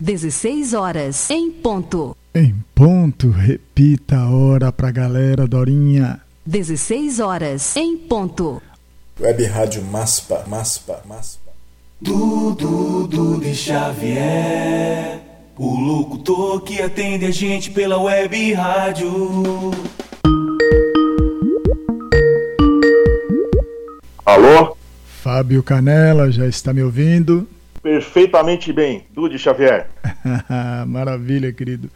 16 horas em ponto. Em ponto, repita a hora pra galera, Dorinha. 16 horas em ponto. Web Rádio Maspa, Maspa, Maspa. Dudu, Dudu Xavier, o locutor que atende a gente pela web rádio. Alô? Fábio Canela, já está me ouvindo? Perfeitamente bem, Dude Xavier. Maravilha, querido.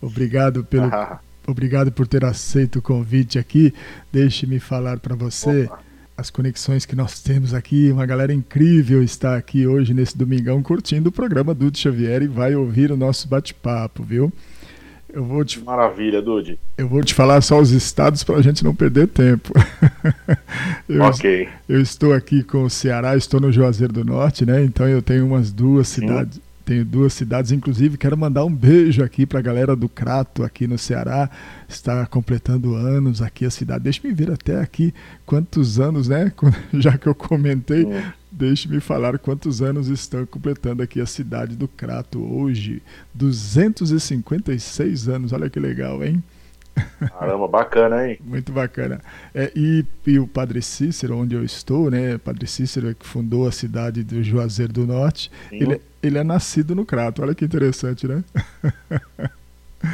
Obrigado pelo, obrigado por ter aceito o convite aqui. Deixe-me falar para você Opa. as conexões que nós temos aqui. Uma galera incrível está aqui hoje nesse domingão curtindo o programa Dude Xavier e vai ouvir o nosso bate-papo, viu? Eu vou te... Maravilha, Dude. Eu vou te falar só os estados para a gente não perder tempo. eu, ok. Eu estou aqui com o Ceará, estou no Juazeiro do Norte, né? Então eu tenho umas duas Sim. cidades. Tenho duas cidades, inclusive quero mandar um beijo aqui para a galera do Crato, aqui no Ceará. Está completando anos aqui a cidade. Deixa me ver até aqui quantos anos, né? Já que eu comentei, Deixe-me falar quantos anos estão completando aqui a cidade do Crato hoje. 256 anos, olha que legal, hein? Caramba, bacana, hein? Muito bacana. É, e, e, o Padre Cícero, onde eu estou, né? Padre Cícero é que fundou a cidade do Juazeiro do Norte. Ele, ele é nascido no Crato, olha que interessante, né?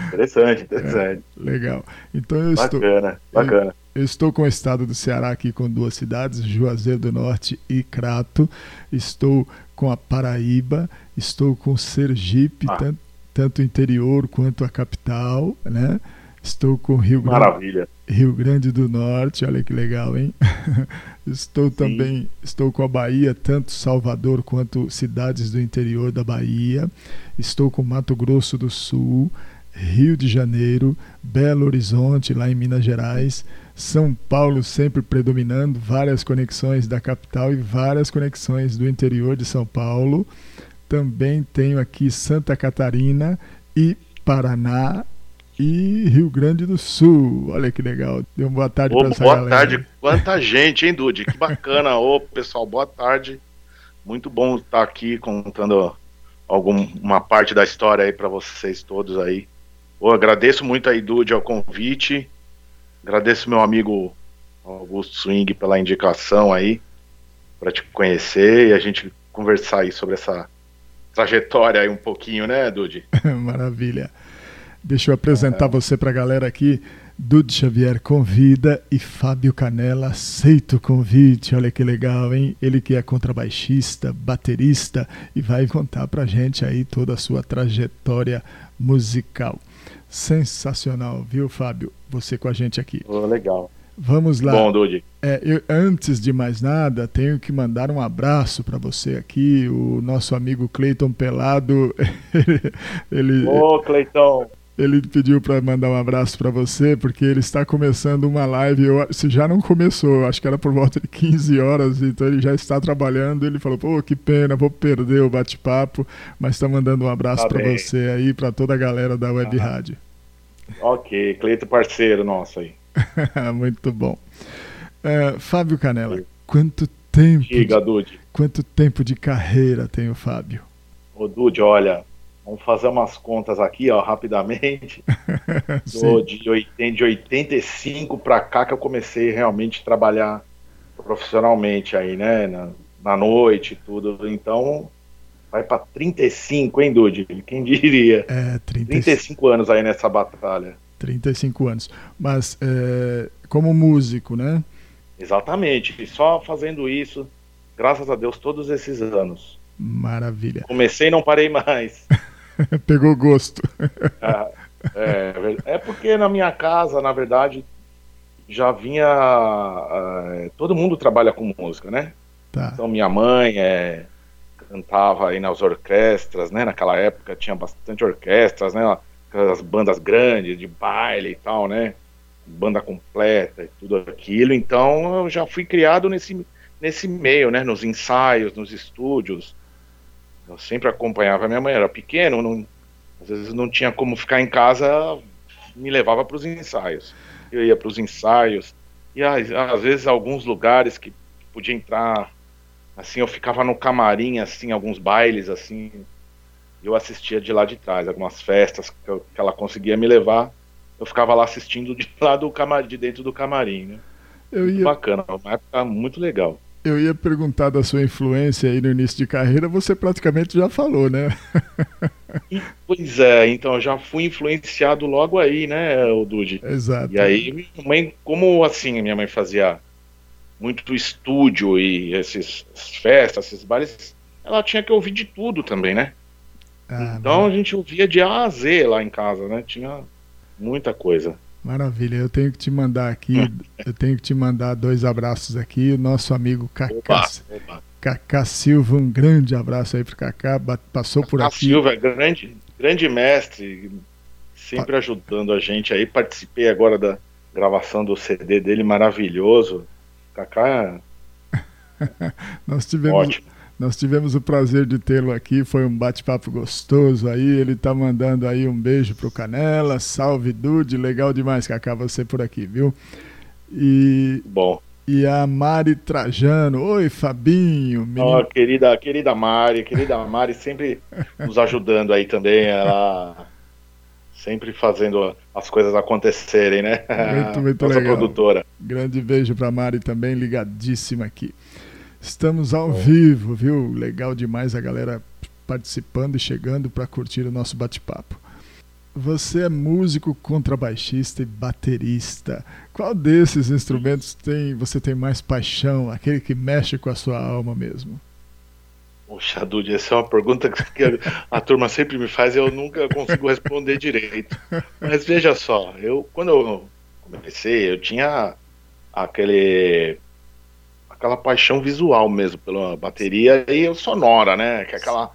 Interessante, interessante. É, legal. Então eu bacana, estou. Bacana, bacana. Eu estou com o estado do Ceará aqui com duas cidades, Juazeiro do Norte e Crato. Estou com a Paraíba, estou com Sergipe, ah. tanto, tanto interior quanto a capital, né? Estou com Rio Grande. Rio Grande do Norte, olha que legal, hein? estou Sim. também, estou com a Bahia, tanto Salvador quanto cidades do interior da Bahia. Estou com Mato Grosso do Sul, Rio de Janeiro, Belo Horizonte, lá em Minas Gerais, São Paulo sempre predominando, várias conexões da capital e várias conexões do interior de São Paulo. Também tenho aqui Santa Catarina e Paraná e Rio Grande do Sul. Olha que legal. Deu uma boa tarde para essa boa galera. Boa tarde. Quanta gente, hein, Dude? Que bacana. Ô, pessoal, boa tarde. Muito bom estar aqui contando alguma parte da história aí para vocês todos aí. Eu agradeço muito a Idude ao convite. Agradeço meu amigo Augusto Swing pela indicação aí para te conhecer e a gente conversar aí sobre essa trajetória aí um pouquinho, né, Dude? Maravilha. Deixa eu apresentar é. você para a galera aqui. Dude Xavier convida e Fábio Canela aceita o convite. Olha que legal, hein? Ele que é contrabaixista, baterista e vai contar pra gente aí toda a sua trajetória musical. Sensacional, viu, Fábio? Você com a gente aqui. Oh, legal. Vamos lá. Bom, Dude. É, eu, antes de mais nada, tenho que mandar um abraço para você aqui, o nosso amigo Cleiton Pelado. ele, Ô, oh, Cleiton. Ele pediu para mandar um abraço para você, porque ele está começando uma live. Eu, se já não começou, acho que era por volta de 15 horas, então ele já está trabalhando. Ele falou: pô, que pena, vou perder o bate-papo, mas está mandando um abraço tá para você aí, para toda a galera da Web ah. Rádio. Ok, Cleito parceiro nosso aí. Muito bom. Uh, Fábio Canela, quanto tempo. Diga, Dude. Quanto tempo de carreira tem o Fábio? Ô, Dude, olha, Vamos fazer umas contas aqui, ó, rapidamente. Do, de, de 85 para cá que eu comecei realmente a trabalhar profissionalmente aí, né? Na, na noite e tudo. Então, vai para 35, hein, Dude? Quem diria? É, 30... 35 anos aí nessa batalha. 35 anos. Mas é, como músico, né? Exatamente. E só fazendo isso, graças a Deus, todos esses anos. Maravilha. Comecei e não parei mais. Pegou gosto. Ah, é, é, porque na minha casa, na verdade, já vinha. Uh, todo mundo trabalha com música, né? Tá. Então minha mãe é, cantava aí nas orquestras, né? Naquela época tinha bastante orquestras, né? Aquelas bandas grandes de baile e tal, né? Banda completa e tudo aquilo. Então eu já fui criado nesse, nesse meio, né? Nos ensaios, nos estúdios. Eu sempre acompanhava minha mãe, era pequeno, não, às vezes não tinha como ficar em casa, me levava para os ensaios. Eu ia para os ensaios, e às, às, vezes alguns lugares que podia entrar, assim, eu ficava no camarim, assim, alguns bailes, assim, eu assistia de lá de trás, algumas festas que, eu, que ela conseguia me levar, eu ficava lá assistindo de lá do camarim, de dentro do camarim, né? Eu Muito ia, bacana, uma época muito legal. Eu ia perguntar da sua influência aí no início de carreira, você praticamente já falou, né? Pois é, então eu já fui influenciado logo aí, né, o Dude? Exato. E aí, minha mãe, como assim minha mãe fazia muito estúdio e esses essas festas, esses bares, ela tinha que ouvir de tudo também, né? Ah, Então a gente ouvia de A a Z lá em casa, né? Tinha muita coisa. Maravilha, eu tenho que te mandar aqui, eu tenho que te mandar dois abraços aqui. O nosso amigo Cacá, Opa. Cacá Silva, um grande abraço aí pro Cacá, passou por A aqui. Silva é grande, grande mestre, sempre ajudando a gente aí. Participei agora da gravação do CD dele, maravilhoso. Nós é tivemos, ótimo. Nós tivemos o prazer de tê-lo aqui, foi um bate-papo gostoso aí. Ele tá mandando aí um beijo pro Canela, salve Dude, legal demais, Cacá, você por aqui, viu? E, Bom, e a Mari Trajano, oi Fabinho, menino, ó, querida, querida Mari, querida Mari sempre nos ajudando aí também. Ela sempre fazendo as coisas acontecerem, né? Muito, muito Nossa legal. produtora. Grande beijo pra Mari também, ligadíssima aqui. Estamos ao vivo, viu? Legal demais a galera participando e chegando para curtir o nosso bate-papo. Você é músico, contrabaixista e baterista. Qual desses instrumentos tem você tem mais paixão, aquele que mexe com a sua alma mesmo? Poxa, Dude, essa é uma pergunta que a turma sempre me faz e eu nunca consigo responder direito. Mas veja só, eu quando eu comecei, eu tinha aquele aquela paixão visual mesmo pela bateria e o sonora, né? Que é aquela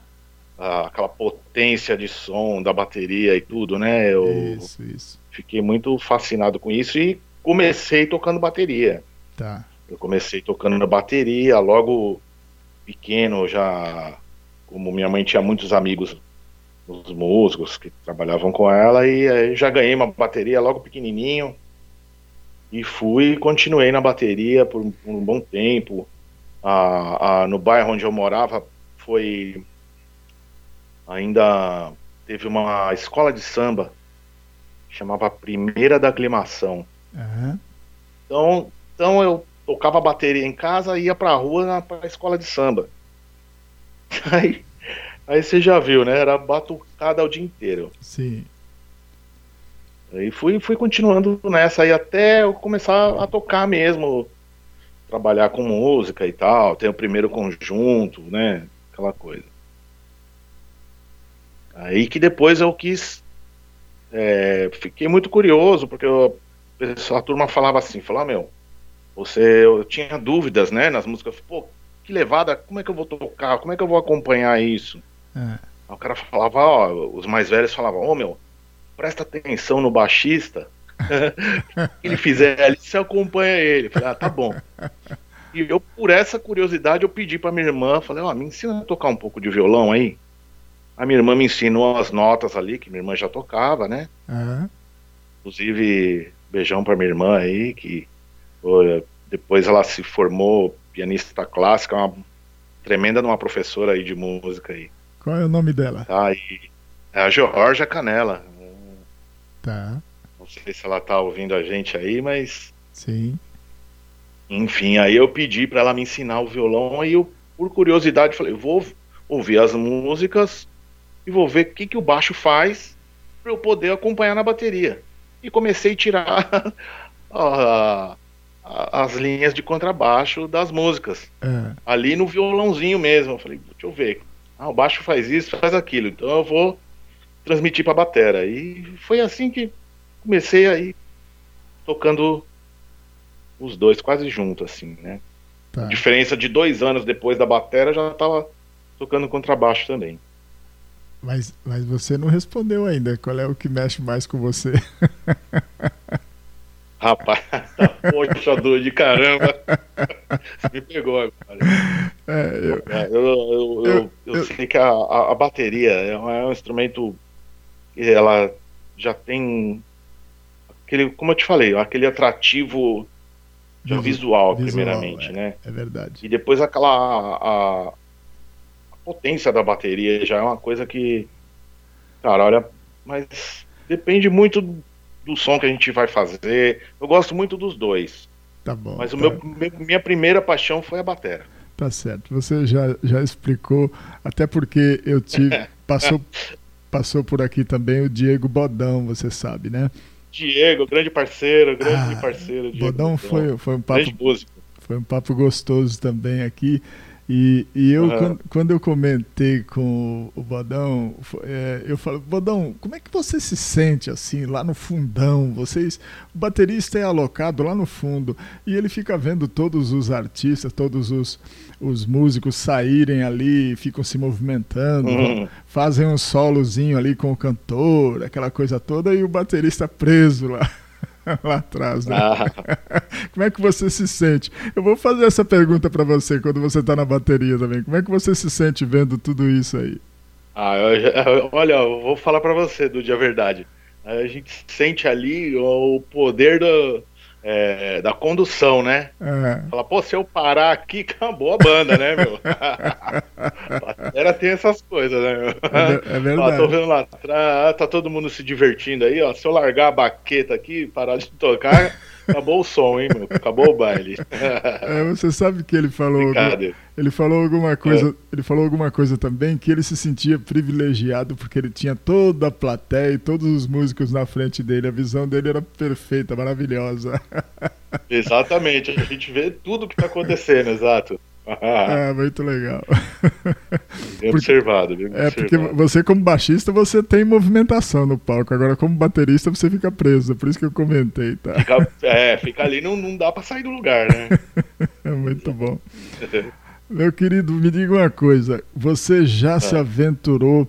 aquela potência de som da bateria e tudo, né? Eu Isso, isso. fiquei muito fascinado com isso e comecei tocando bateria. Tá. Eu comecei tocando na bateria, logo pequeno já, como minha mãe tinha muitos amigos, os músicos que trabalhavam com ela, e aí já ganhei uma bateria logo pequenininho, e fui e continuei na bateria por, um- por um bom tempo. No bairro onde eu morava foi ainda teve uma escola de samba chamava Primeira da Aclimação. Aham. Então, então eu tocava bateria em casa e ia pra rua na pra escola de samba. Aí, aí você já viu, né? Era batucada o dia inteiro. Sim. Aí fui, fui continuando nessa aí até eu começar a tocar mesmo, trabalhar com música e tal, ter o primeiro conjunto, né? Aquela coisa. Aí que depois eu quis. é, fiquei muito curioso, porque eu- a turma falava assim, falava, meu, você. Eu tinha dúvidas, né, nas músicas, pô, que levada, como é que eu vou tocar? Como é que eu vou acompanhar isso? É. Aí o cara falava, ó, os mais velhos falavam, ô meu, presta atenção no baixista. o que ele fizer ali, você acompanha ele. Falei, ah, tá bom. E eu, por essa curiosidade, eu pedi pra minha irmã, falei, ó, me ensina a tocar um pouco de violão aí. A minha irmã me ensinou as notas ali, que minha irmã já tocava, né? Aham. Inclusive, beijão pra minha irmã aí, que depois ela se formou pianista clássica, uma tremenda de uma professora aí de música aí. Qual é o nome dela? Tá, e é a Georgia Canela. Tá. Não sei se ela tá ouvindo a gente aí, mas Sim. enfim, aí eu pedi pra ela me ensinar o violão, aí eu, por curiosidade, falei, vou ouvir as músicas e vou ver o que, que o baixo faz pra eu poder acompanhar na bateria. E comecei a tirar a- a- as linhas de contrabaixo das músicas. É. ali no violãozinho mesmo. Eu falei, deixa eu ver. Ah, o baixo faz isso, faz aquilo. Então eu vou transmitir pra batera. E foi assim que comecei aí tocando os dois quase juntos, assim, né? Tá. Diferença de dois anos depois da batera, já tava tocando contrabaixo também. Mas, mas você não respondeu ainda. Qual é o que mexe mais com você? Rapaz, poxa, dor de caramba. Você me pegou agora. É, eu, Eu, eu, eu, sei que a, a, a bateria é um, é um instrumento ela já tem aquele, como eu te falei, aquele atrativo visual, visual, primeiramente, é. né? é verdade. E depois aquela a, a potência da bateria já é uma coisa que Cara, olha, mas depende muito do som que a gente vai fazer. Eu gosto muito dos dois. Tá bom. Mas o tá, meu, meu- minha primeira paixão foi a batera. tá certo. Você já, já explicou, até porque eu tive. Passou, passou por aqui também o Diego Bodão, você sabe, né? Diego, grande parceiro, grande Ah, parceiro. Diego Bodão foi, foi um papo. Foi um papo gostoso também aqui. E, e eu, Aham. quando, quando eu comentei com o Bodão, é, eu falo, Bodão, como é que você se sente assim, lá no fundão? Vocês, o baterista é alocado lá no fundo e ele fica vendo todos os artistas, todos os, os músicos saírem ali, ficam se movimentando, Uhum. fazem um solozinho ali com o cantor, aquela coisa toda, e o baterista preso lá. Lá atrás, né? Ah, Como é que você se sente? Eu vou fazer essa pergunta pra você quando você tá na bateria também. Como é que você se sente vendo tudo isso aí? ah, eu- eu- olha, eu vou falar pra você, Dude, a verdade. A gente sente ali o poder do, é, da condução, né? É, Fala, pô, se eu parar aqui, acabou a banda, né, meu? Era tem essas coisas, né, meu? é, é Ó, tô verdade. vendo lá atrás, tá todo mundo se divertindo aí, ó. Se eu largar a baqueta aqui e parar de tocar, acabou o som, hein, meu? Acabou o baile. É, você sabe que ele falou, algum- ele falou alguma coisa, É. ele falou alguma coisa também que ele se sentia privilegiado porque ele tinha toda a plateia e todos os músicos na frente dele. A visão dele era perfeita, maravilhosa. Exatamente, a gente vê tudo que tá acontecendo, exato. É, muito legal. Bem observado, bem É porque você como baixista você tem movimentação no palco, agora como baterista você fica preso. Por isso que eu comentei, tá? Fica, é, fica ali, não, não dá pra sair do lugar, né? É muito bom. Meu querido, me diga uma coisa. Você já se Ah. aventurou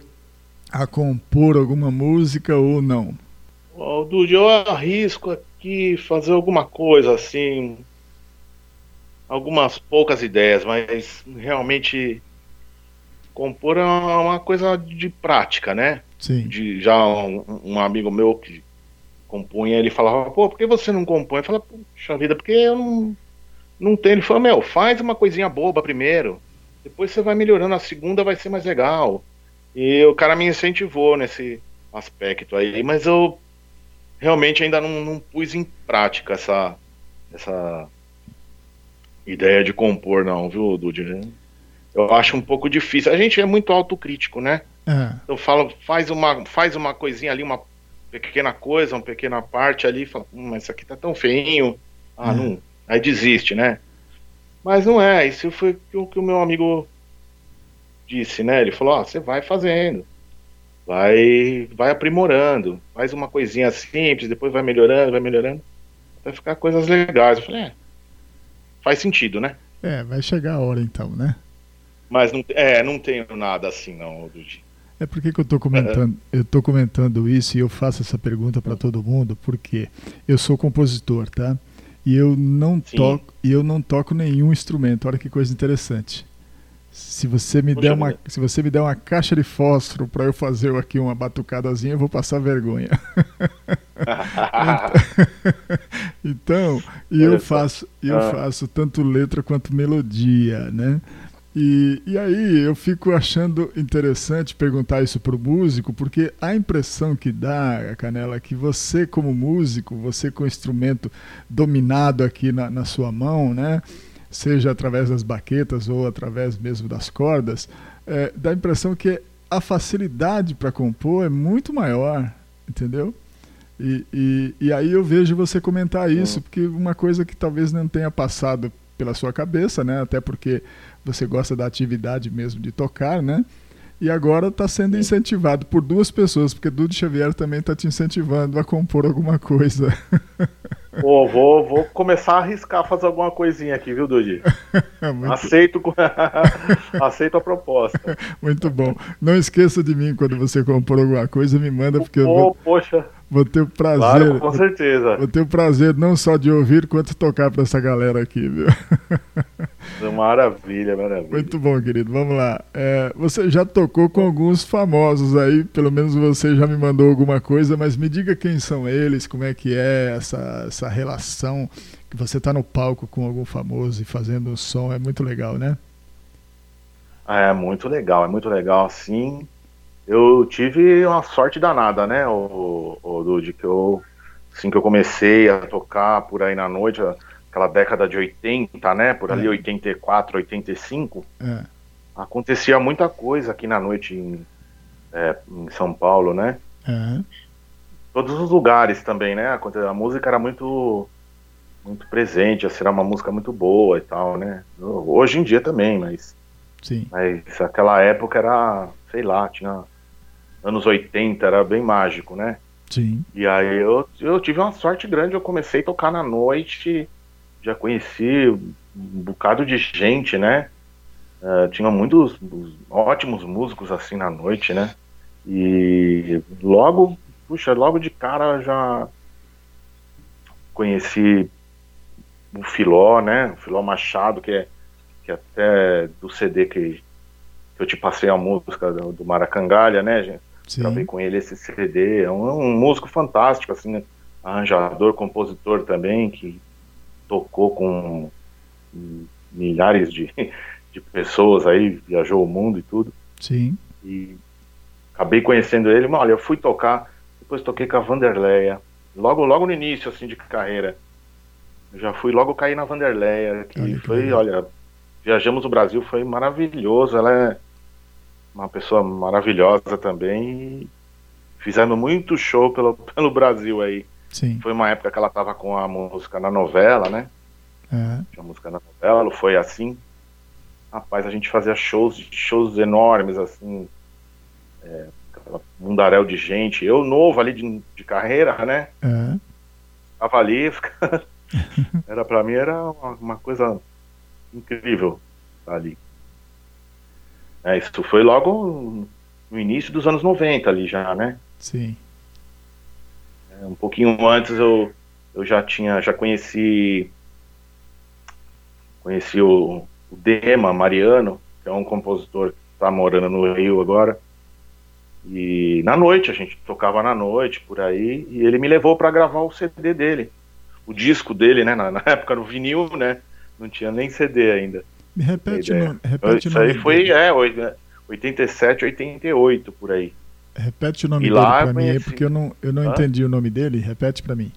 a compor alguma música ou não? Ó, Dude, eu arrisco aqui fazer alguma coisa assim. Algumas poucas ideias, mas realmente compor é uma coisa de prática, né? Sim. De, já um, um amigo meu que compunha, ele falava, pô, por que você não compõe? Eu falava, puxa vida, porque eu não, não tenho. Ele falou, meu, faz uma coisinha boba primeiro, depois você vai melhorando, a segunda vai ser mais legal. E o cara me incentivou nesse aspecto aí, mas eu realmente ainda não, não pus em prática essa, essa ideia de compor, não, viu, Dude? Eu acho um pouco difícil. A gente é muito autocrítico, né? É, Eu falo, faz uma, faz uma coisinha ali, uma pequena coisa, uma pequena parte ali, fala, hum, mas isso aqui tá tão feinho. Ah, Hum. não. Aí desiste, né? Mas não é, isso foi o que o meu amigo disse, né? Ele falou, ó, você vai fazendo. Vai, vai aprimorando. Faz uma coisinha simples, depois vai melhorando, vai melhorando. Até ficar coisas legais. Eu falei, é. Faz sentido, né? é, vai chegar a hora então, né? Mas não, é, não tenho nada assim, não, Dudi. É por que que eu tô comentando, eu tô comentando isso e eu faço essa pergunta para todo mundo, porque eu sou compositor, tá? E eu não Sim. toco, e eu não toco nenhum instrumento. Olha que coisa interessante. Se você me Poxa der uma, vida. se você me der uma caixa de fósforo para eu fazer aqui uma batucadazinha, eu vou passar vergonha. então, e eu faço, eu Ah. faço tanto letra quanto melodia, né? E, e aí eu fico achando interessante perguntar isso pro músico, porque a impressão que dá, Canela, é que você como músico, você com o instrumento dominado aqui na, na sua mão, né? Seja através das baquetas ou através mesmo das cordas, é, dá a impressão que a facilidade para compor é muito maior, entendeu? E, e, e aí eu vejo você comentar isso, porque uma coisa que talvez não tenha passado pela sua cabeça, né? Até porque você gosta da atividade mesmo de tocar, né? E agora está sendo incentivado por duas pessoas, porque Dudu Xavier também está te incentivando a compor alguma coisa. Pô, vou, vou começar a arriscar fazer alguma coisinha aqui, viu, Dudi? muito, Aceito, aceito a proposta. muito bom. Não esqueça de mim quando você compor alguma coisa, me manda, porque eu vou, poxa, vou ter o prazer. claro, com certeza. Vou ter o prazer não só de ouvir, quanto tocar para essa galera aqui, viu? Maravilha, maravilha. Muito bom, querido. Vamos lá. É, você já tocou com alguns famosos aí, pelo menos você já me mandou alguma coisa, mas me diga quem são eles, como é que é essa, essa relação que você está no palco com algum famoso e fazendo um som. É muito legal, né? É muito legal, é muito legal, sim. Eu tive uma sorte danada, né, o, o Dude, que eu, assim que eu comecei a tocar por aí na noite, aquela década de 80, né, por ali É. 84, 85, É. acontecia muita coisa aqui na noite em, é, em São Paulo, né? É. Todos os lugares também, né? A música era muito muito presente, assim, era uma música muito boa e tal, né? Hoje em dia também, mas, Sim. mas aquela época era, sei lá, tinha anos 80, era bem mágico, né? Sim. E aí eu, eu tive uma sorte grande, eu comecei a tocar na noite, já conheci um bocado de gente, né? Eh, tinha muitos ótimos músicos assim na noite, né? E logo, puxa, logo de cara já conheci o Filó, né? O Filó Machado, que é, que é até do CD que, que eu te passei a música do, do Maracangalha, né, gente? Gravei Sim. com ele esse CD. É um, é um músico fantástico, assim, né? arranjador, compositor também, que tocou com milhares de, de pessoas aí, viajou o mundo e tudo. Sim. E acabei conhecendo ele. Olha, eu fui tocar, depois toquei com a Vanderleia, logo, logo no início, assim, de carreira. Eu já fui logo cair na Vanderleia, que Olha que foi, legal. olha, viajamos o Brasil, foi maravilhoso. Ela é uma pessoa maravilhosa também. Fizemos muito show pelo, pelo Brasil aí. Sim. Foi uma época que ela tava com a música na novela, né? É. Tinha música na novela, foi assim. Rapaz, a gente fazia shows, shows enormes, assim. É, aquela mundaréu de gente. Eu novo ali de, de carreira, né? É. Tava ali, era pra mim era uma, uma coisa incrível estar ali. É, isso foi logo no início dos anos 90 ali já, né? Sim. É, Um pouquinho antes eu, eu já tinha, já conheci conheci o, o Dema Mariano, que é um compositor que está morando no Rio agora. E na noite, a gente tocava na noite por aí, e ele me levou para gravar o CD dele, o disco dele, né? Na, na época no vinil, né? Não tinha nem CD ainda. Me repete o ideia. nome. Repete Isso aí foi, dele. é, oi- 87, 88 por aí. Repete o nome E dele pra mim porque eu não, eu não entendi o nome dele. Repete pra mim.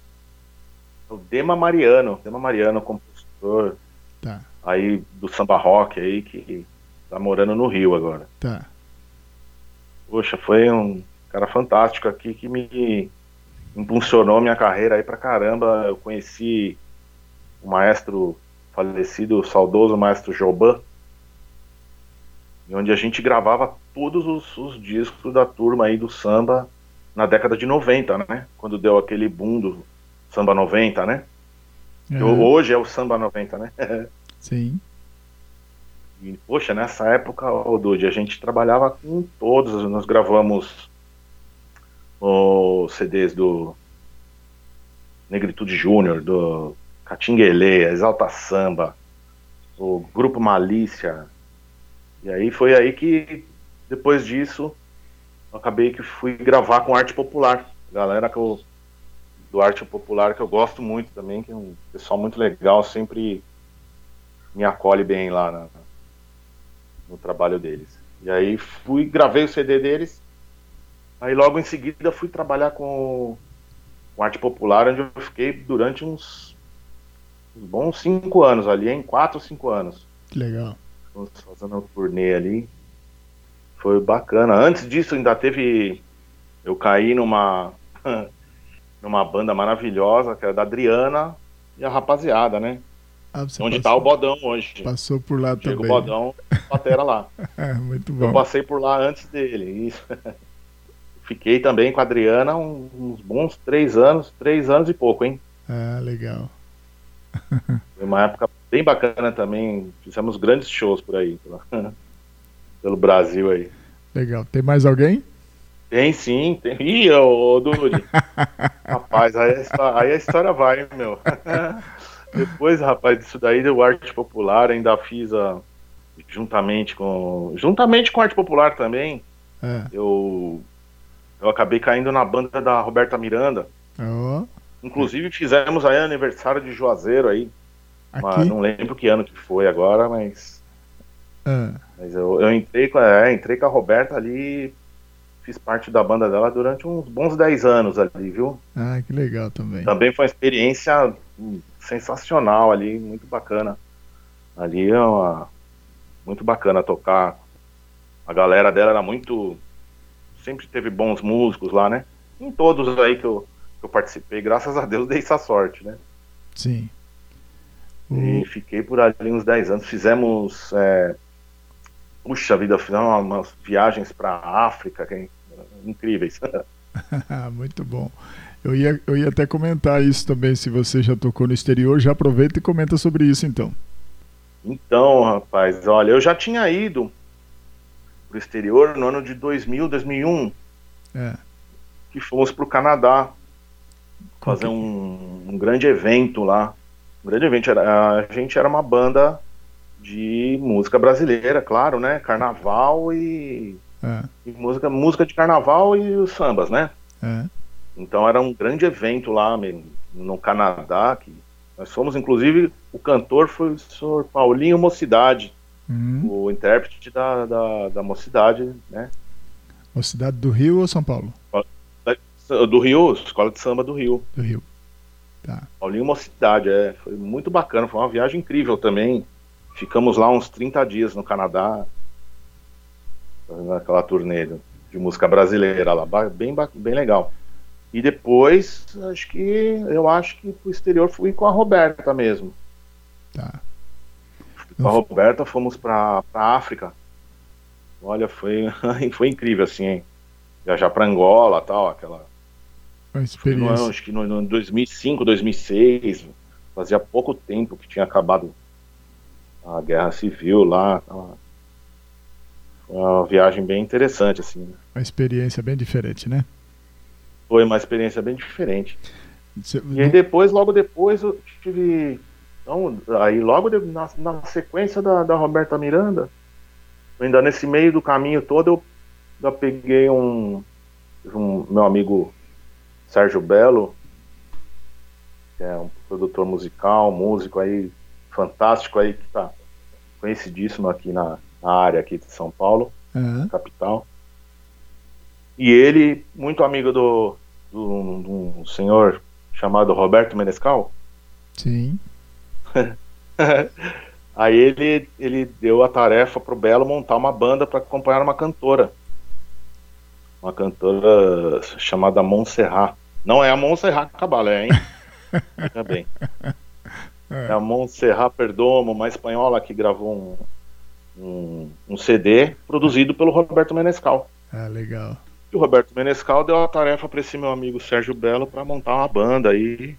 O Dema Mariano, Dema Mariano, compositor Tá, aí do samba rock aí que tá morando no Rio agora. tá. Poxa, foi um cara fantástico aqui que me impulsionou minha carreira aí pra caramba. Eu conheci o maestro falecido, o saudoso maestro Joban, e onde a gente gravava todos os, os discos da turma aí do samba na década de 90, né? Quando deu aquele boom do samba 90, né? É, Hoje é o samba 90, né? Sim. E, poxa, nessa época, ô Dude, a gente trabalhava com todos. Nós gravamos os CDs do Negritude Júnior, do Catinguelê, Exalta Samba, o Grupo Malícia. E aí foi aí que, depois disso, acabei que fui gravar com arte popular. Galera que eu, do arte popular que eu gosto muito também, que é um pessoal muito legal, sempre me acolhe bem lá na- no trabalho deles. E aí fui, gravei o CD deles, aí logo em seguida fui trabalhar com, com arte popular, onde eu fiquei durante uns bons cinco anos ali, em quatro, cinco anos. Que legal. Fazendo um turnê ali. Foi bacana. Antes disso ainda teve. Eu caí numa. numa banda maravilhosa, que era da Adriana e a rapaziada, né? Ah, Onde passou, tá o Bodão hoje. Passou por lá Diego também. Bodão, batera lá. É, muito Eu bom. passei por lá antes dele. Isso. Fiquei também com a Adriana uns bons três anos, três anos e pouco, hein? Ah, legal. Foi uma época bem bacana também. Fizemos grandes shows por aí, pela- pelo Brasil aí. Legal. Tem mais alguém? Tem sim, tem. Ih, ô, ô Dude. rapaz, aí a, aí a história vai, meu. Depois, rapaz, disso daí deu arte popular, ainda fiz a. Juntamente com. Juntamente com arte popular também, É. eu. Eu acabei caindo na banda da Roberta Miranda. Ó, Inclusive fizemos aí aniversário de Juazeiro aí. Mas não lembro que ano que foi agora, mas. Ah, Mas eu, eu entrei, com, é, entrei com a Roberta ali, fiz parte da banda dela durante uns bons 10 anos ali, viu? Ah, que legal também. Também foi uma experiência hum, sensacional ali, muito bacana. Ali é uma, muito bacana tocar. A galera dela era muito. Sempre teve bons músicos lá, né? Em todos aí que eu, eu participei, graças a Deus dei essa sorte, né? Sim. E fiquei por ali uns 10 anos. Fizemos. É, puxa vida, fizemos umas viagens para a África, que é incríveis. Muito bom. Eu ia, eu ia até comentar isso também, se você já tocou no exterior, já aproveita e comenta sobre isso então. Então, rapaz, olha, eu já tinha ido pro exterior no ano de 2000, 2001. É. Que fomos pro Canadá fazer um, um grande evento lá. Um grande evento. Era, a gente era uma banda de música brasileira, claro, né? Carnaval e, É. e música, música de carnaval e os sambas, né? É. Então era um grande evento lá no Canadá. Que nós fomos, inclusive, o cantor foi o senhor Paulinho Mocidade, Hum. o intérprete da, da, da Mocidade, né? Ou cidade do Rio ou São Paulo? Do Rio, Escola de Samba do Rio. Do Rio. Tá. Paulinho Mocidade, é. Foi muito bacana, foi uma viagem incrível também. Ficamos lá uns 30 dias no Canadá, fazendo aquela turnê de- música brasileira lá, bem, bem legal. E depois, acho que eu acho que pro exterior fui com a Roberta mesmo. Tá. Com a Roberta fomos pra, pra África. Olha, foi, foi incrível assim, hein? Viajar pra Angola tal, aquela. No ano, experiência. acho que no, no 2005, 2006, fazia pouco tempo que tinha acabado a guerra civil lá. Foi uma viagem bem interessante, assim. né? Uma experiência bem diferente, né? Foi uma experiência bem diferente. Cê- E aí depois, logo depois, eu tive. Então, aí logo de- na, na sequência da, da Roberta Miranda, ainda nesse meio do caminho todo, eu já peguei um, um meu amigo Sérgio Belo, que é um produtor musical, músico aí, fantástico aí, que tá conhecidíssimo aqui na, na área aqui de São Paulo É. capital. E ele, muito amigo do, do, de um senhor chamado Roberto Menescal, Sim. aí ele, ele deu a tarefa pro Belo montar uma banda para acompanhar uma cantora. Uma cantora chamada Montserrat. Não é a Montserrat Cabalé, hein? Veja bem. É a Montserrat Perdomo, uma espanhola que gravou um, um, um CD produzido pelo Roberto Menescal. Ah, legal. E o Roberto Menescal deu a tarefa para esse meu amigo Sérgio Belo para montar uma banda aí.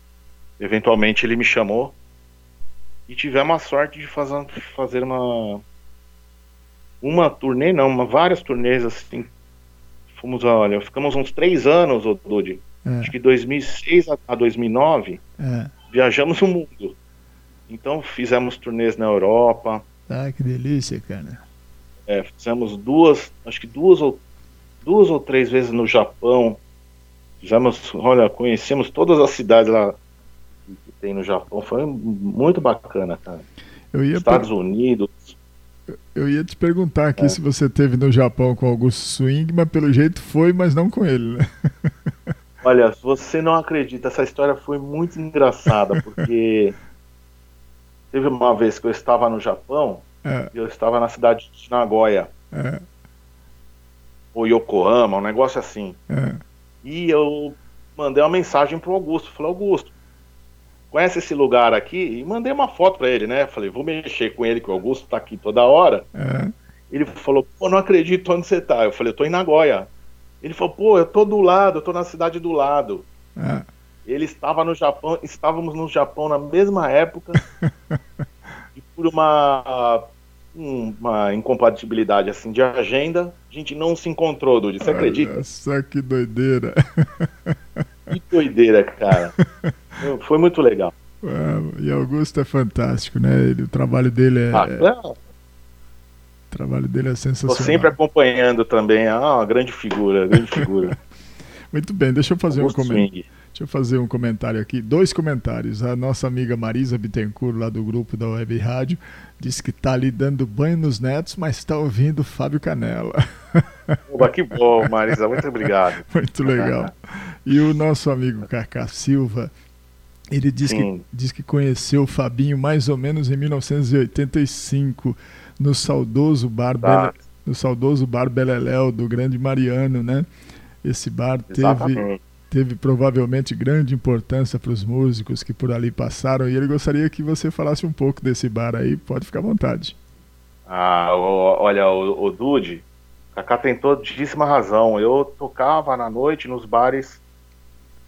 Eventualmente ele me chamou e tivemos a sorte de fazer, fazer uma uma turnê, não, uma, várias turnês assim. Fomos, olha, ficamos uns três anos, Dude. É. Acho que 2006 a- a 2009 É. viajamos o mundo. Então fizemos turnês na Europa, Ah, que delícia, cara. É, fizemos duas, acho que duas ou duas ou três vezes no Japão. Fizemos, olha, conhecemos todas as cidades lá que tem no Japão. Foi muito bacana, cara. Eu ia, Estados Unidos. eu ia te perguntar aqui É. se você teve no Japão com Augusto Swing, mas pelo jeito foi, mas não com ele, né? Olha, você não acredita, essa história foi muito engraçada, porque teve uma vez que eu estava no Japão É, e eu estava na cidade de Nagoya, é, ou Yokohama, um negócio assim. é. E eu mandei uma mensagem pro Augusto. Falei, Augusto, conhece esse lugar aqui? E mandei uma foto pra ele, né? Falei, vou mexer com ele, que o Augusto tá aqui toda hora. é. Ele falou, pô, não acredito onde você tá. Eu falei, eu tô em Nagoya. Ele falou, pô, eu tô do lado, eu tô na cidade do lado. é. Ele estava no Japão, estávamos no Japão na mesma época. e por uma, um- uma incompatibilidade assim de agenda, a gente não se encontrou, Dude. Você acredita? Olha só que doideira. Que doideira, cara. Foi muito legal. Ah, E Augusto é fantástico, né? Ele, o trabalho dele é, Ah, é- é, o trabalho dele é sensacional. sempre acompanhando também. Ah, uma grande figura, grande figura. Muito bem, deixa eu fazer um Augusto comentário. Swing. Deixa eu fazer um comentário aqui, dois comentários. A nossa amiga Marisa Bittencourt, lá do grupo da Web Rádio, disse que está ali dando banho nos netos, mas está ouvindo Fábio Canela. Oba, que bom, Marisa, muito obrigado. Muito legal. E o nosso amigo Cacá Silva, ele diz que, diz que conheceu o Fabinho mais ou menos em 1985, no saudoso bar, Tá. Bele, no saudoso bar Beleléu do Grande Mariano, né? Esse bar teve, Exatamente. teve provavelmente grande importância para os músicos que por ali passaram e ele gostaria que você falasse um pouco desse bar aí, pode ficar à vontade. Ah, olha, o, o Dude, Kaká tem todíssima razão. Eu tocava na noite nos bares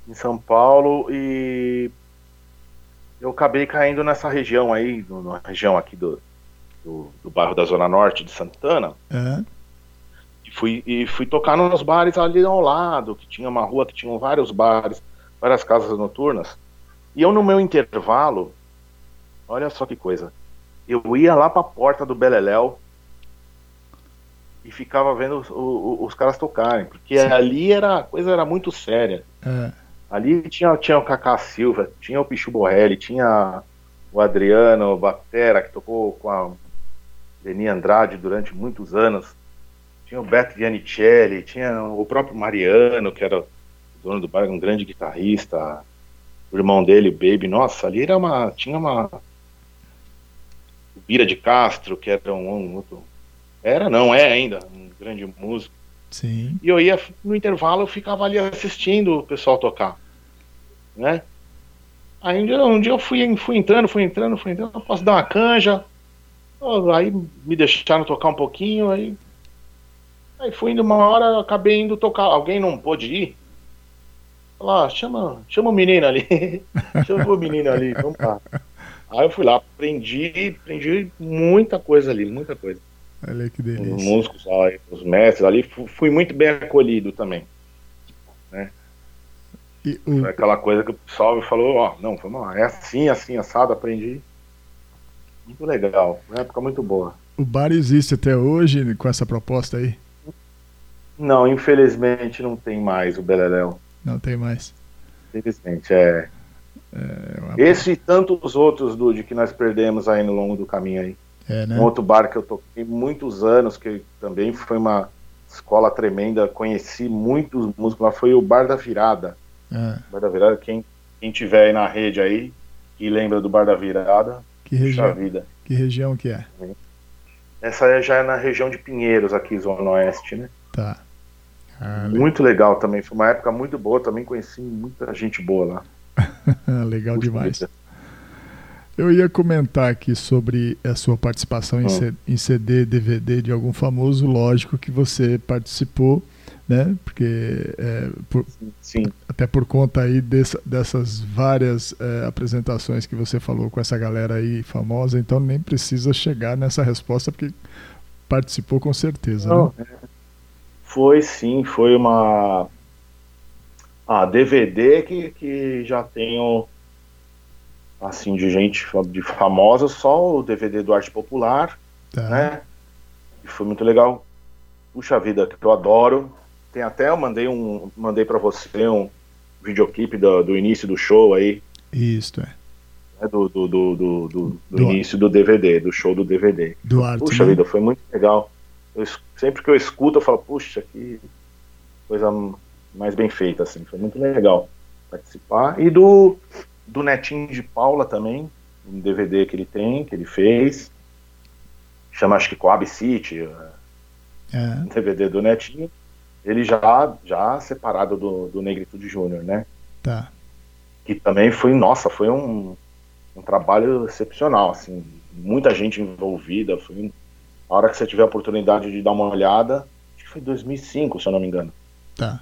em São Paulo e eu acabei caindo nessa região aí, na região aqui do, do, do bairro da Zona Norte de Santana. É, E fui, e fui tocar nos bares ali ao lado, que tinha uma rua que tinham vários bares, várias casas noturnas. E eu no meu intervalo, olha só que coisa, eu ia lá pra porta do Beleléu e ficava vendo os, o- o- os caras tocarem, porque ali era a coisa era muito séria. é, Ali tinha, tinha o Kaká Silva, tinha o Pichu Borrelli, tinha o Adriano Batera, que tocou com a Leni Andrade durante muitos anos. Tinha o Beto Giannicelli, tinha o próprio Mariano, que era o dono do bar, um grande guitarrista. O irmão dele, o Baby. Nossa, ali era uma. Tinha uma. O Bira de Castro, que era um, um outro. Era, não, é ainda, um grande músico. sim, E eu ia no intervalo, eu ficava ali assistindo o pessoal tocar, né? Aí um dia, um dia eu fui, fui entrando, fui entrando, fui entrando, posso dar uma canja. Aí me deixaram tocar um pouquinho, aí. Aí fui indo uma hora, acabei indo tocar. Alguém não pôde ir? Lá, chama, chama o menino ali. chama o menino ali, vamos lá. Aí eu fui lá, aprendi, aprendi muita coisa ali, muita coisa olha que os delícia. músicos, lá, os mestres ali, fu- fui muito bem acolhido também. E o, Foi aquela coisa que o pessoal falou, ó, não, vamos lá, é assim, assim, assado, aprendi. Muito legal, uma época muito boa. o bar existe até hoje com essa proposta aí? Não, infelizmente não tem mais o Beleléu. Não tem mais. Infelizmente, é. É, uma- Esse e tantos outros, Dude, que nós perdemos aí no longo do caminho aí. é, né? Um outro bar que eu toquei muitos anos, que também foi uma escola tremenda, conheci muitos músicos lá, foi o Bar da Virada. É, Bar da Virada, quem, quem tiver aí na rede aí e lembra do Bar da Virada, que puxa região? vida. Que região que é? Essa já é na região de Pinheiros, aqui, Zona Oeste, né? Tá. Ah, Muito legal também, foi uma época muito boa, também conheci muita gente boa lá. legal Puxa demais. Eu ia comentar aqui sobre a sua participação Hum. Em CD, DVD de algum famoso. Lógico que você participou, né? Porque é, por- Sim, até por conta aí dessa- dessas várias é, apresentações que você falou com essa galera aí famosa, então nem precisa chegar nessa resposta porque participou com certeza. né? Não, é. foi sim, foi uma. Ah, DVD que, que já tenho, assim, de gente de famosa, só o DVD do Arte Popular, Tá. né? E foi muito legal. Puxa vida, que eu adoro. Tem até, eu mandei um. Mandei para você um videoclipe do, do início do show aí, Isto é. né, do, do, do, do, do- do Do- início do DVD, do show do DVD. Duarte. Puxa né? vida, foi muito legal. Eu sempre que eu escuto, eu falo, puxa, que coisa mais bem feita, assim. Foi muito legal participar. E do, do Netinho de Paula também, um DVD que ele tem, que ele fez. Chama, acho que Coab City, É, um DVD do Netinho. Ele já, já separado do, do Negritude Júnior, né? tá. que também foi, nossa, foi um, um trabalho excepcional, assim, muita gente envolvida, foi um- a hora que você tiver a oportunidade de dar uma olhada, acho que foi 2005, se eu não me engano, Tá.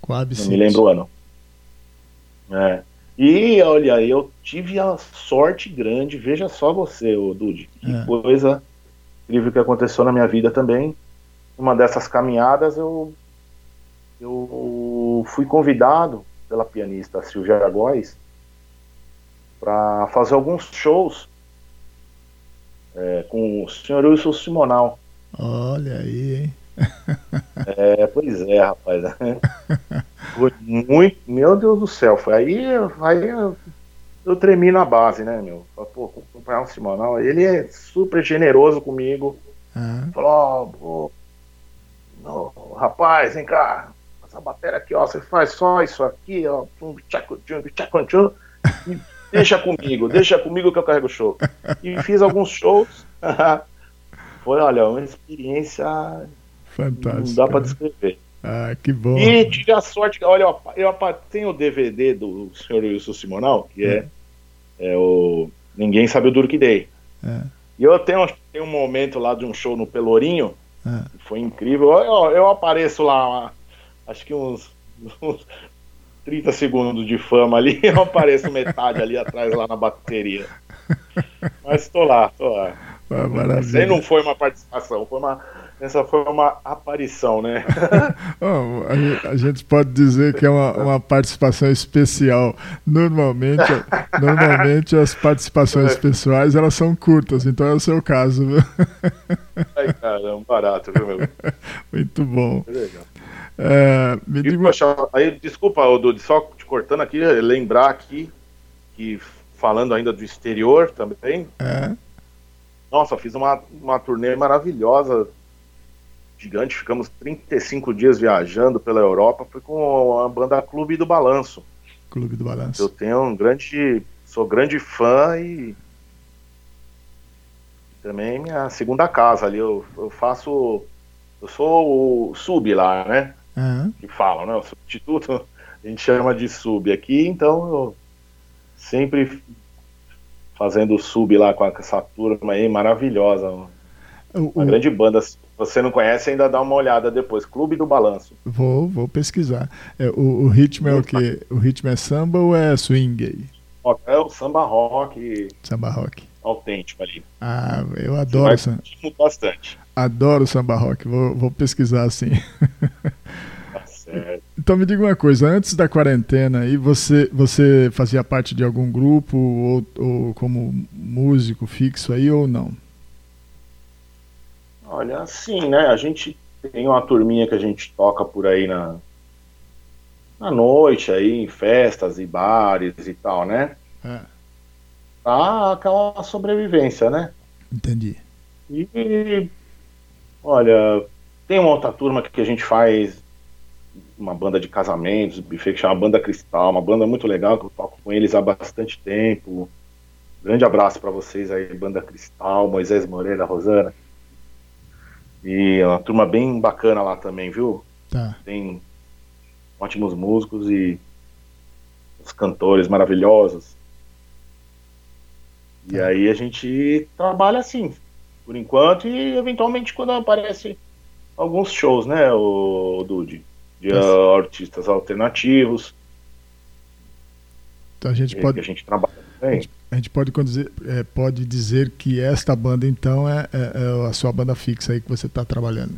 Coab não me lembro o ano. É. E olha, eu tive a sorte grande, veja só você, ô Dude, que É. coisa incrível que aconteceu na minha vida também. Uma dessas caminhadas eu eu fui convidado pela pianista Silvia Góes para fazer alguns shows é, com o senhor Wilson Simonal. Olha aí, hein? É, pois é, rapaz. Foi muito. Meu Deus do céu. Foi aí, aí eu, eu tremi na base, né, meu? Falei, Pô, acompanhar o Simonal. Ele é super generoso comigo. Ah, Falou, ó, Ô, rapaz, vem cá, essa bateria aqui, ó, você faz só isso aqui, ó, tum, tchaco, tchum, tchaco, tchum, e deixa comigo, deixa comigo que eu carrego o show. E fiz alguns shows. Foi, olha, uma experiência Fantástico. não dá pra né? descrever. Ah, que bom. E tive a sorte, olha, eu, eu tenho o DVD do senhor Wilson Simonal, que é, é o Ninguém Sabe o Duro Que Dei. É. E eu tenho, tenho um momento lá de um show no Pelourinho, Que foi incrível. Eu, eu apareço lá, acho que uns, uns 30 segundos de fama ali, eu apareço metade ali atrás lá na bateria. Mas tô lá, tô lá. ah, Essa aí não foi uma participação, foi uma, essa foi uma aparição, né? Oh, a, gen- a gente pode dizer que é uma, uma participação especial. Normalmente, normalmente as participações pessoais elas são curtas, então é o seu caso. viu? Ai, caramba, barato, viu, meu? Muito bom. Foi legal. É, me diga, poxa, aí, desculpa, Dudu, só te cortando aqui, lembrar aqui que falando ainda do exterior também, é, nossa, fiz uma, uma turnê maravilhosa, gigante, ficamos 35 dias viajando pela Europa, foi com a banda Clube do Balanço. Clube do Eu Balanço. tenho um grande, sou grande fã e também minha segunda casa ali, eu, eu faço, eu sou o sub lá, né? É, que falam, né? O substituto a gente chama de sub aqui, então eu sempre fazendo sub lá com essa turma aí maravilhosa. Uma o- grande banda. Se você não conhece, ainda dá uma olhada depois. Clube do Balanço. vou, vou pesquisar. É, o, o ritmo é o quê? O ritmo é samba ou é swing? É o samba rock Samba rock. autêntico ali. Ah, eu adoro, vai sam- curtir bastante. adoro samba rock. Vou, vou pesquisar assim. Tá certo. Então me diga uma coisa, antes da quarentena aí, você, você fazia parte de algum grupo ou, ou como músico fixo aí ou não? Olha, assim, né? A gente tem uma turminha que a gente toca por aí na, na noite, aí, em festas e bares e tal, né? É, Tá aquela sobrevivência, né? entendi. E olha, tem uma outra turma que a gente faz uma banda de casamentos, buffet que chama Banda Cristal, uma banda muito legal que eu toco com eles há bastante tempo. Grande abraço para vocês aí, Banda Cristal, Moisés Moreira, Rosana. E é uma turma bem bacana lá também, viu? Tá. Tem ótimos músicos e os cantores maravilhosos. E aí a gente trabalha assim, por enquanto, e eventualmente quando aparece alguns shows, né, o Dude? De Tá. artistas alternativos, Então a gente pode, a gente trabalha a gente pode, dizer, é, pode dizer que esta banda então é, é- é a sua banda fixa aí que você está trabalhando.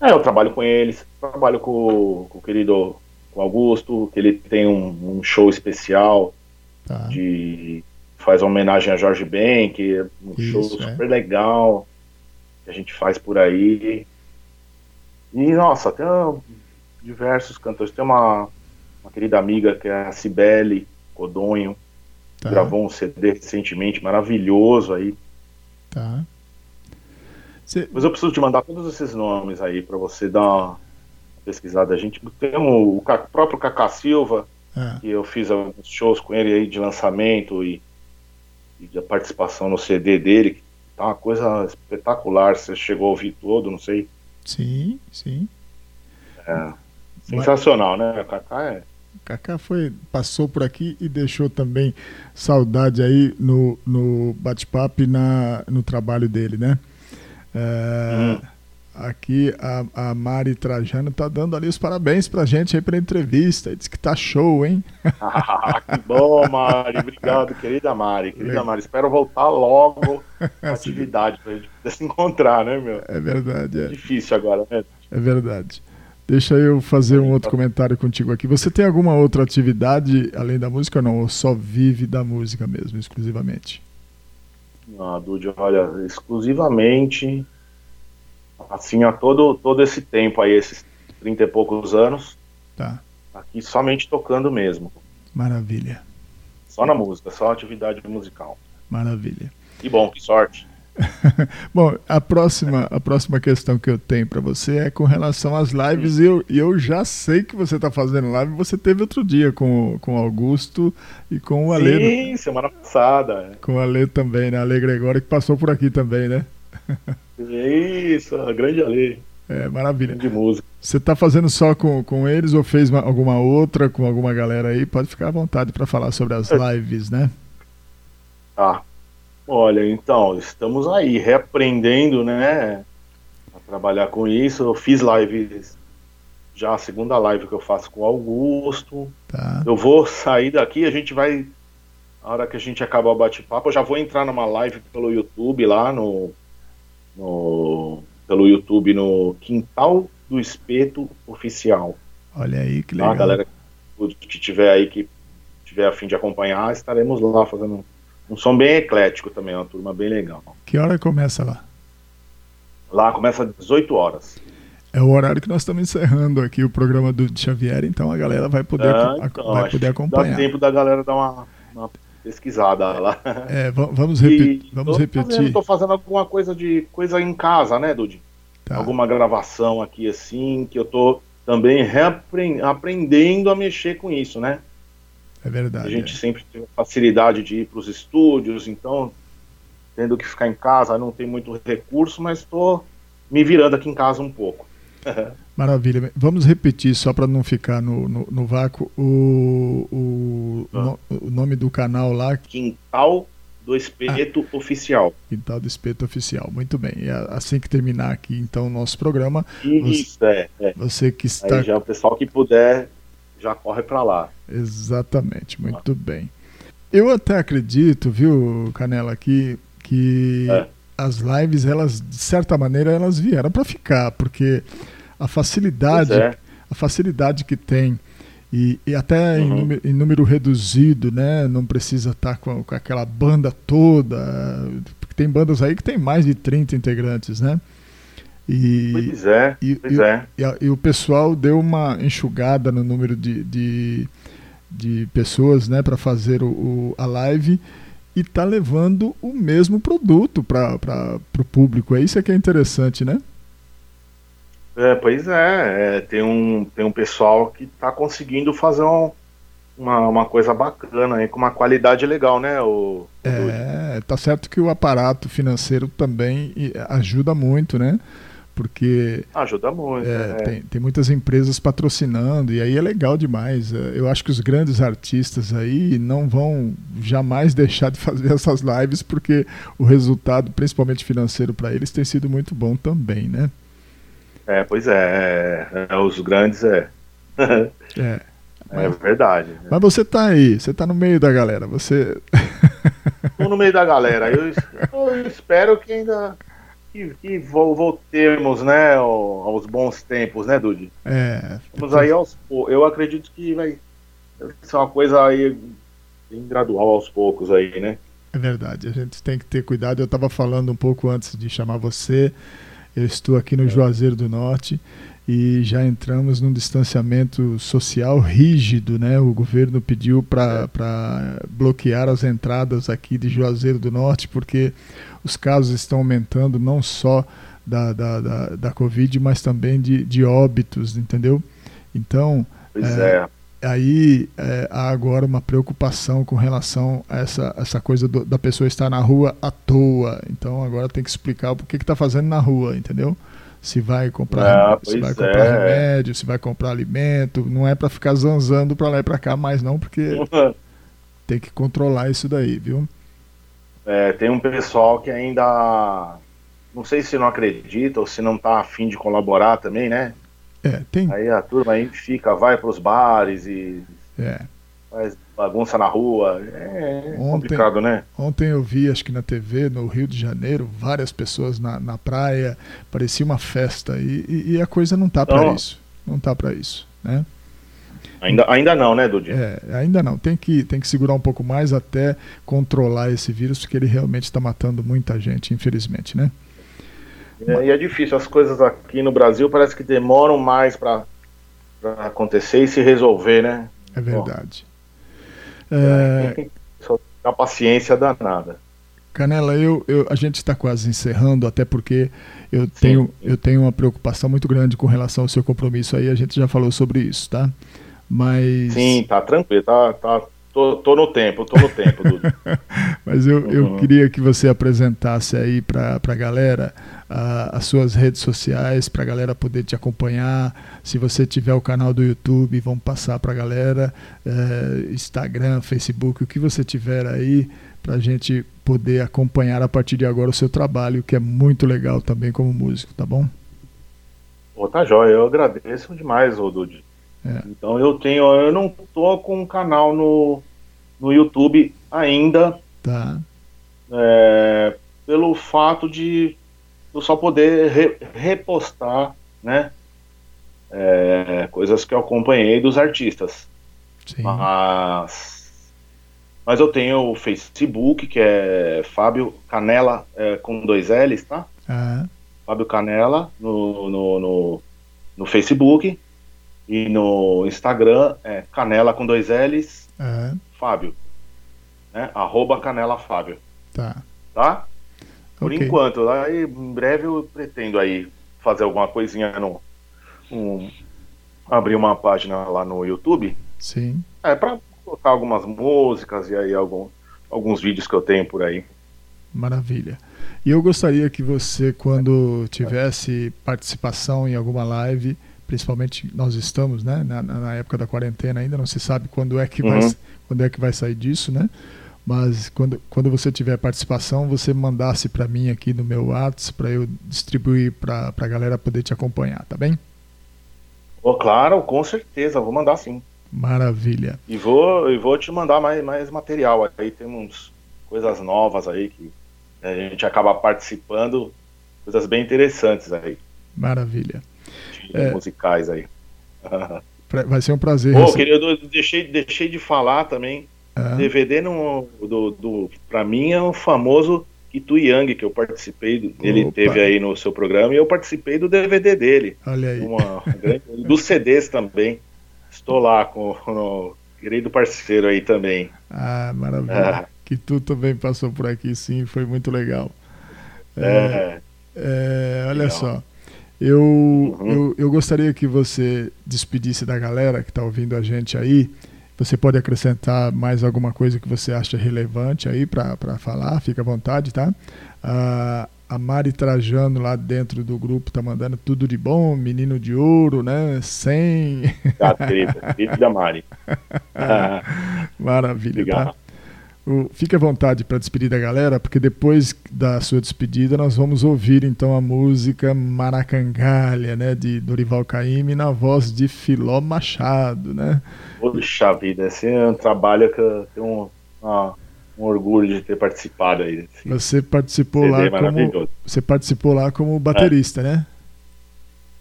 É, eu trabalho com eles, trabalho com, com o querido com Augusto, que ele tem um, um show especial Tá. de faz uma homenagem a Jorge Ben, que é um Isso, show é. super legal que a gente faz por aí. E nossa, tem ah, diversos cantores. Tem uma, uma querida amiga que é a Cibele Codonho, Tá. gravou um CD recentemente maravilhoso aí. Tá. Cê- Mas eu preciso te mandar todos esses nomes aí para você dar uma pesquisada. A gente tem o, o próprio Cacá Silva, ah, que eu fiz alguns shows com ele aí de lançamento e, e de participação no CD dele, que tá uma coisa espetacular. Você chegou a ouvir todo, não sei. sim, sim. Sensacional, né? O Cacá é. Kaká foi, passou por aqui e deixou também saudade aí no, no bate-papo e na, no trabalho dele, né? É, Hum. Aqui a, a Mari Trajano tá dando ali os parabéns pra gente aí pela entrevista. Diz que tá show, hein? Ah, que bom, Mari. Obrigado, querida Mari. Querida. Mari, espero voltar logo à atividade pra gente poder se encontrar, né, meu? É verdade, é, Difícil agora, né? é verdade. Deixa eu fazer um outro comentário contigo aqui. Você tem alguma outra atividade além da música ou não? Ou só vive da música mesmo, exclusivamente? Ah, Dude, olha, exclusivamente, assim, há todo, todo esse tempo aí, esses 30 e poucos anos, Tá, aqui somente tocando mesmo. maravilha, Só na música, só atividade musical. maravilha. Que bom, que sorte. Bom, a próxima, a próxima questão que eu tenho para você é com relação às lives. E eu, eu já sei que você está fazendo live. Você teve outro dia com, com o Augusto e com o Ale. Sim, semana passada. Com o Ale também, né? Ale Gregório, que passou por aqui também, né? Isso, a grande Ale. É, maravilha. De música. Você está fazendo só com, com eles ou fez uma, alguma outra com alguma galera aí? Pode ficar à vontade para falar sobre as É. lives, né? Tá. Olha, então, estamos aí reaprendendo, né? A trabalhar com isso. Eu fiz lives, já a segunda live que eu faço com o Augusto. Tá. Eu vou sair daqui, a gente vai. Na hora que a gente acabar o bate-papo, eu já vou entrar numa live pelo YouTube lá no. no pelo YouTube no Quintal do Espeto Oficial. Olha aí que Tá? legal. A galera que tiver aí, que tiver a fim de acompanhar, estaremos lá fazendo um som bem eclético também, uma turma bem legal. Que hora começa lá? Lá começa às 18 horas. É o horário que nós estamos encerrando aqui o programa do Xavier, então a galera vai poder, Ah, então, vai poder acompanhar. Dá tempo da galera dar uma, uma pesquisada lá. É, va- vamos, repi- vamos tô repetir. Tô fazendo alguma coisa de coisa em casa, né, Dudi? Tá. Alguma gravação aqui assim, que eu tô também aprendendo a mexer com isso, né? É verdade. A gente sempre tem facilidade de ir para os estúdios, então tendo que ficar em casa, não tem muito recurso, mas estou me virando aqui em casa um pouco. é. Maravilha. Vamos repetir, só para não ficar no, no, no vácuo, o, o, Ah. no- o nome do canal lá, Quintal do Espeto Oficial. Quintal do Espeto Oficial. Muito bem. E assim que terminar aqui, então, o nosso programa, Isso, é, é. você que está Aí já o pessoal que puder já corre para lá. Exatamente, muito bem. Eu até acredito, viu, Canela, que, que É. as lives, elas, de certa maneira, elas vieram para ficar, porque a facilidade, é. a facilidade que tem, e, e até em, Uhum. número, em número reduzido, né? Não precisa estar com, com aquela banda toda, porque tem bandas aí que tem mais de 30 integrantes, né? E, Pois é, e- pois e- é. e, a- e o pessoal deu uma enxugada no número de, de, de pessoas né, para fazer o, o- a live e tá levando o mesmo produto para o público. É isso que é interessante, né? É, pois é, é, tem, um, tem um pessoal que está conseguindo fazer um- uma, uma coisa bacana aí, com uma qualidade legal, né? O, É, tá certo que o aparato financeiro também ajuda muito, né? Porque Ajuda muito. É, é. Tem, tem muitas empresas patrocinando e aí é legal demais. É, Eu acho que os grandes artistas aí não vão jamais deixar de fazer essas lives porque o resultado, principalmente financeiro para eles, tem sido muito bom também, né? É, pois é, é, é, os grandes é. É. É verdade. Mas você tá aí, você tá no meio da galera, você Estou no meio da galera. Eu, eu espero que ainda que, que vo- voltemos, né, ao- aos bons tempos, né, Dude? é, Vamos aí aos Eu acredito que vai ser uma coisa aí bem gradual aos poucos aí, né? É verdade, a gente tem que ter cuidado. Eu estava falando um pouco antes de chamar você. Eu estou aqui no Juazeiro do Norte e já entramos num distanciamento social rígido, né? O governo pediu para bloquear as entradas aqui de Juazeiro do Norte porque os casos estão aumentando não só da, da, da, da Covid, mas também de, de óbitos, entendeu? Então, Pois é. aí é, há agora uma preocupação com relação a essa, essa coisa do- da pessoa estar na rua à toa. Então agora tem que explicar o que está fazendo na rua, entendeu? Se vai comprar, Ah, se vai comprar é. remédio, se vai comprar alimento, não é para ficar zanzando para lá e para cá mais não, porque tem que controlar isso daí, viu? É, tem um pessoal que ainda não sei se não acredita ou se não tá afim de colaborar também, né? É, tem, Aí a turma aí fica, vai pros bares e é. Faz bagunça na rua. É, Ontem- complicado, né? Ontem eu vi, acho que na TV, no Rio de Janeiro, várias pessoas na, na praia, parecia uma festa e, e- e a coisa não tá para Não. isso, não tá para isso, né? Ainda, ainda não, né, Dudi? É, ainda não. Tem que, tem que segurar um pouco mais até controlar esse vírus, porque ele realmente está matando muita gente, infelizmente, né? É, e é difícil, as coisas aqui no Brasil parece que demoram mais para acontecer e se resolver, né? É verdade. É, uma paciência danada. Canela, eu, eu, a gente está quase encerrando, até porque eu tenho, eu tenho uma preocupação muito grande com relação ao seu compromisso aí, a gente já falou sobre isso, tá? Mas. Sim, tá tranquilo, tá, tá, tô, tô no tempo, tô no tempo. Mas eu, eu Uhum. queria que você apresentasse aí para a galera as suas redes sociais, para a galera poder te acompanhar. Se você tiver o canal do YouTube, vamos passar para a galera. eh, Instagram, Facebook, o que você tiver aí, para a gente poder acompanhar a partir de agora o seu trabalho, que é muito legal também como músico, tá bom? Pô, tá jóia, eu agradeço demais, Dudu. É. Então eu tenho, eu não tô com um canal no, no YouTube ainda, Tá, é, pelo fato de só poder re- repostar, né, é, coisas que eu acompanhei dos artistas. sim. Mas, mas eu tenho o Facebook, que é Fábio Canela, é, com dois L's, tá? Ah, Fábio Canela no, no, no, no Facebook e no Instagram é Canela com dois L's, ah, Fábio. Né? Arroba Canela Fábio, tá. tá? Por Ok. enquanto, aí em breve eu pretendo aí fazer alguma coisinha no. um- abrir uma página lá no YouTube. Sim. É, pra colocar algumas músicas e aí algum, alguns vídeos que eu tenho por aí. Maravilha. E eu gostaria que você, quando tivesse participação em alguma live, principalmente nós estamos, né, na, na época da quarentena ainda, não se sabe quando é que vai, Uhum. quando é que vai sair disso, né? Mas quando, quando você tiver participação, você mandasse para mim aqui no meu WhatsApp para eu distribuir para a galera poder te acompanhar, tá bem? Ô, claro, com certeza, vou mandar sim. Maravilha. E vou, e vou te mandar mais, mais material. Aí temos coisas novas aí que a gente acaba participando, coisas bem interessantes aí, Maravilha. É. musicais aí. Vai ser um prazer. Receber- querido, eu deixei, deixei de falar também. DVD no, do, do, pra mim é o famoso Itu Yang, que eu participei. do- Ele Opa. teve aí no seu programa e eu participei do DVD dele. olha aí. Uma dos CDs também. Estou lá com o querido parceiro aí também. Ah, maravilha. Ah. Que tu também passou por aqui, sim, foi muito legal. É, É, olha Legal. só, eu, Uhum. eu, eu gostaria que você despedisse da galera que está ouvindo a gente aí. Você pode acrescentar mais alguma coisa que você acha relevante aí para falar, fica à vontade, tá? Ah, a Mari Trajano lá dentro do grupo tá mandando tudo de bom, menino de ouro, né? 100. tá, querida, querida Mari. Ah, Maravilha, tá? Obrigado. O- Fique à vontade para despedir da galera, porque depois da sua despedida nós vamos ouvir então a música Maracangalha, né, de Dorival Caymmi na voz de Filó Machado, né? Puxa vida, esse é um trabalho que eu tenho um, ah, um orgulho de ter participado aí. Você participou CD lá como você participou lá como baterista, né?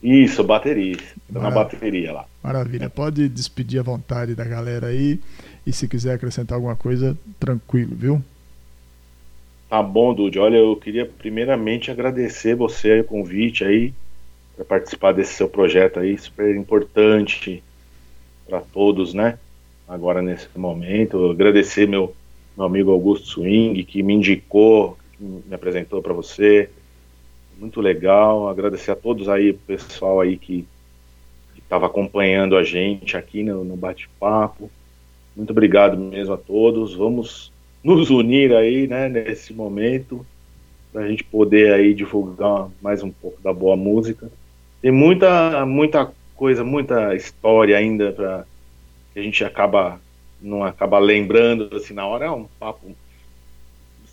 Isso, bateria. Tô na bateria lá. Maravilha. Pode despedir à vontade da galera aí e se quiser acrescentar alguma coisa, tranquilo, viu? Tá bom, Dude. Olha, eu queria primeiramente agradecer você aí, o convite aí para participar desse seu projeto aí, super importante para todos, né? Agora nesse momento, agradecer meu meu amigo Augusto Swing que me indicou, que me apresentou para você. Muito legal. Agradecer a todos aí, pessoal aí que estava acompanhando a gente aqui no, no bate-papo. Muito obrigado mesmo a todos. Vamos nos unir aí, né, nesse momento, para a gente poder aí divulgar mais um pouco da boa música. Tem muita, muita coisa, muita história ainda para a gente acaba não acaba lembrando assim na hora. É um papo,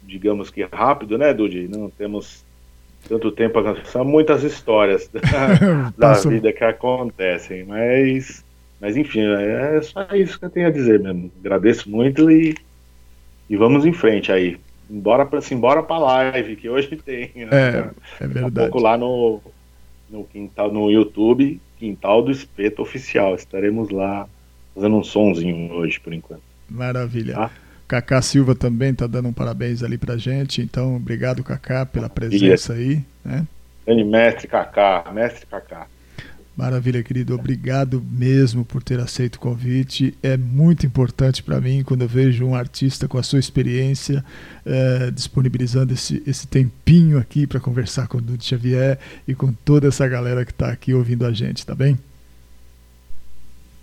digamos que rápido, né, Dudi? Não temos tanto tempo, são muitas histórias da, da vida que acontecem, mas, mas enfim, é só isso que eu tenho a dizer mesmo. Agradeço muito e, e vamos em frente aí. Embora para embora para live que hoje tem. né? É, é Daqui a verdade. pouco lá no no quintal no YouTube, Quintal do Espeto oficial. Estaremos lá fazendo um sonzinho hoje por enquanto. Maravilha. Tá. Cacá Silva também tá dando um parabéns ali pra gente, então obrigado Cacá pela presença aí, né? Grande mestre Kaká, mestre Kaká. Maravilha, querido. Obrigado mesmo por ter aceito o convite. É muito importante para mim quando eu vejo um artista com a sua experiência é, disponibilizando esse, esse tempinho aqui para conversar com o Dudu Xavier e com toda essa galera que está aqui ouvindo a gente, tá bem?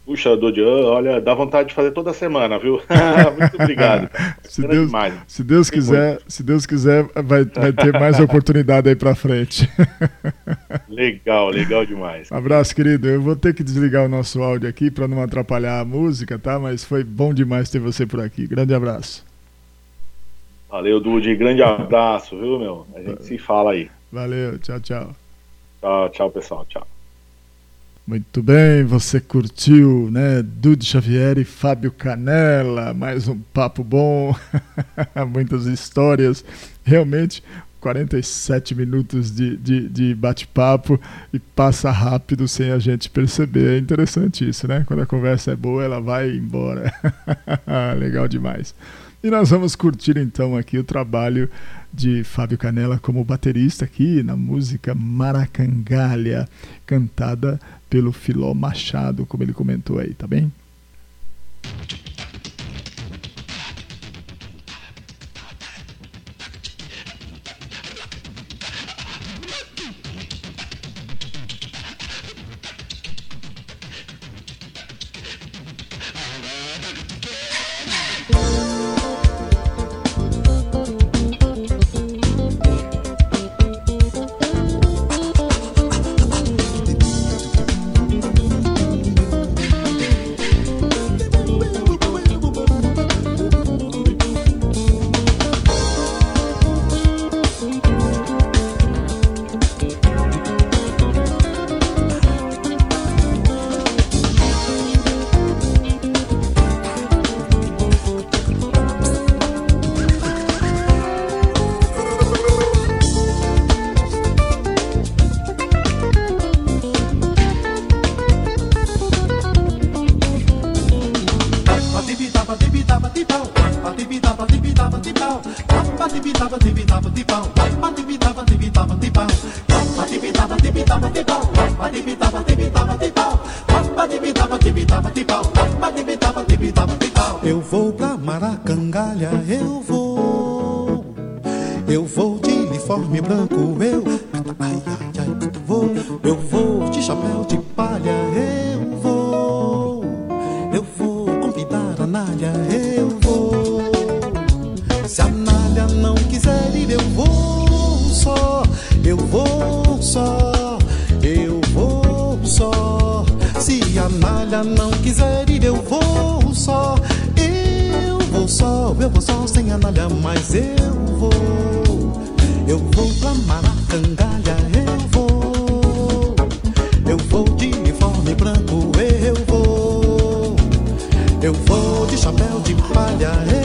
Puxa, Dodi, olha, dá vontade de fazer toda semana, viu? Muito obrigado. se, Deus, se Deus quiser, se Deus quiser, vai, vai ter mais oportunidade aí para frente. legal, legal demais. Um abraço, querido. Eu vou ter que desligar o nosso áudio aqui para não atrapalhar a música, tá? Mas foi bom demais ter você por aqui. Grande abraço. Valeu, Dude. Grande abraço, viu, meu? A gente se fala aí. Valeu, tchau, tchau. Tchau, tchau, pessoal. Tchau. Muito bem, você curtiu, né? Dude Xavier e Fábio Canela, mais um papo bom, muitas histórias. Realmente, 47 minutos de, de, de bate-papo e passa rápido sem a gente perceber. É interessante isso, né? Quando a conversa é boa, ela vai embora. Legal demais. E nós vamos curtir então aqui o trabalho de Fábio Canela como baterista aqui na música Maracangalha, cantada pelo Filó Machado, como ele comentou aí, tá bem? Eu vou de uniforme branco, eu. Ai, ai, ai, vou. Eu vou de chapéu de eu vou só sem a Nália, mas eu vou. Eu vou pra Maracangalha, eu vou. Eu vou de uniforme branco, eu vou. Eu vou de chapéu de palha, eu